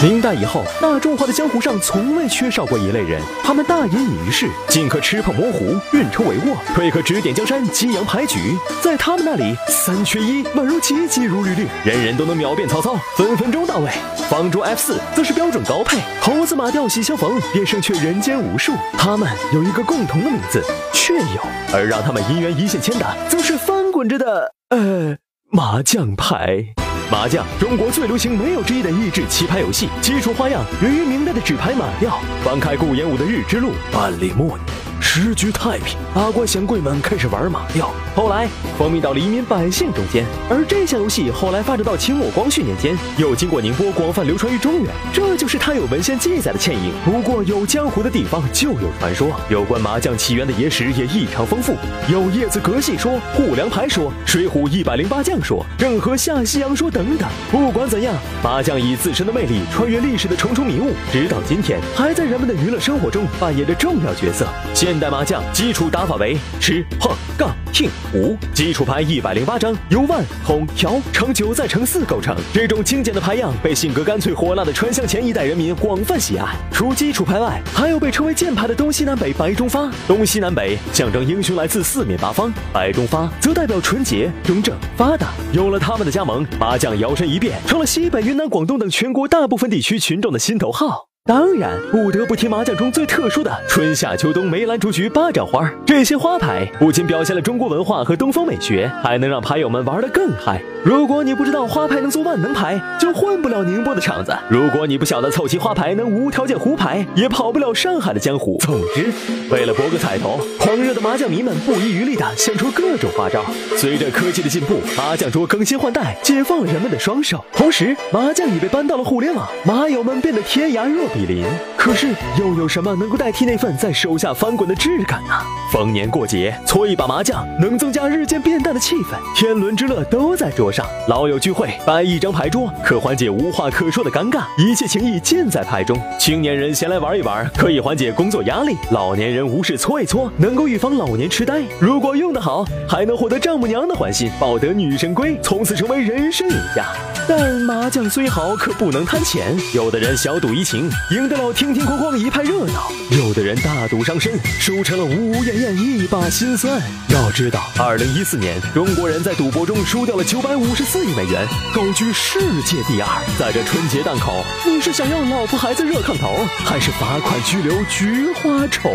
明代以后，大众化的江湖上从未缺少过一类人，他们大隐隐于市，进可吃碰摸狐，运筹帷幄，退可指点江山，激扬牌局。在他们那里，三缺一，宛如急急如律律，人人都能秒变曹操，分分钟到位。方桌 F 四则是标准高配，猴子马吊喜相逢，便胜却人间无数。他们有一个共同的名字，雀友，而让他们姻缘一线牵的，则是翻滚着的呃麻将牌。麻将，中国最流行没有之一的益智棋牌游戏，基础花样源于明代的纸牌马吊。翻开顾炎武的《日之路》，万历末年。时局太平，达官显贵们开始玩马吊，后来风靡到黎民百姓中间。而这项游戏后来发展到清末光绪年间，又经过宁波广泛流传于中原，这就是它有文献记载的倩影。不过有江湖的地方就有传说，有关麻将起源的野史也异常丰富，有叶子格戏说、护梁牌说、水浒一百零八将说、郑和下西洋说等等。不管怎样，麻将以自身的魅力穿越历史的重重迷雾，直到今天还在人们的娱乐生活中扮演着重要角色。现代麻将基础打法为吃、碰、杠、听、胡，基础牌一百零八张，由万、筒、条、乘九再乘四构成。这种精简的牌样被性格干脆火辣的川湘前一代人民广泛喜爱。除基础牌外，还有被称为剑牌的东西南北白中发。东西南北象征英雄来自四面八方，白中发则代表纯洁、中正、发达。有了他们的加盟，麻将摇身一变成了西北、云南、广东等全国大部分地区群众的心头号。当然，不得不提麻将中最特殊的春夏秋冬梅兰竹菊八掌花。这些花牌不仅表现了中国文化和东方美学，还能让牌友们玩得更嗨。如果你不知道花牌能做万能牌，就混不了宁波的场子；如果你不晓得凑齐花牌能无条件胡牌，也跑不了上海的江湖。总之，为了博个彩头，狂热的麻将迷们不遗余力地想出各种花招。随着科技的进步，麻将桌更新换代，解放了人们的双手。同时，麻将已被搬到了互联网，麻友们变得天涯若比邻。可是，又有什么能够代替那份在手下翻滚的质感呢？逢年过节搓一把麻将，能增加日渐变淡的气氛。天伦之乐都在桌上，老友聚会摆一张牌桌，可缓解无话可说的尴尬。一切情谊尽在牌中。青年人闲来玩一玩，可以缓解工作压力；老年人无事搓一搓，能够预防老年痴呆。如果用得好，还能获得丈母娘的欢心，抱得女神归，从此成为人生赢家。但麻将虽好，可不能贪钱。有的人小赌怡情，赢得了听听哐哐一派热闹；有的人大赌伤身，输成了呜呜咽咽一把辛酸。要知道，二零一四年中国人在赌博中输掉了九百五十四亿美元，高居世界第二。在这春节档口，你是想要老婆孩子热炕头，还是罚款拘留菊花丑？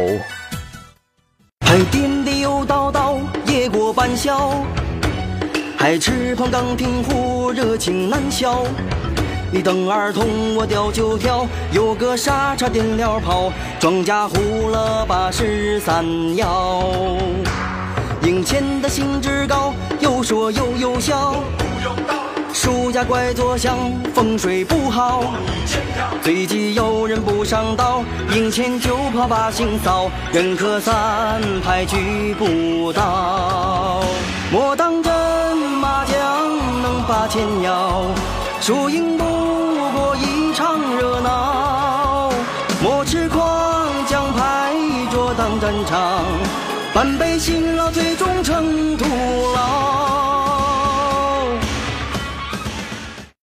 还颠颠又倒倒，夜过半宵。还吃碰钢听壶，热情难消。你等二通，我吊九条，有个傻叉点了炮，庄稼糊了八十三爻。赢钱的兴致高，有说又有笑。输家怪坐向，风水不好。最忌有人不上道，赢钱就怕把心扫，人可散，牌局不倒。莫当真。麻将能把钱要，输赢不过一场热闹。莫痴狂，将牌桌当战场，半杯辛劳最终成徒劳。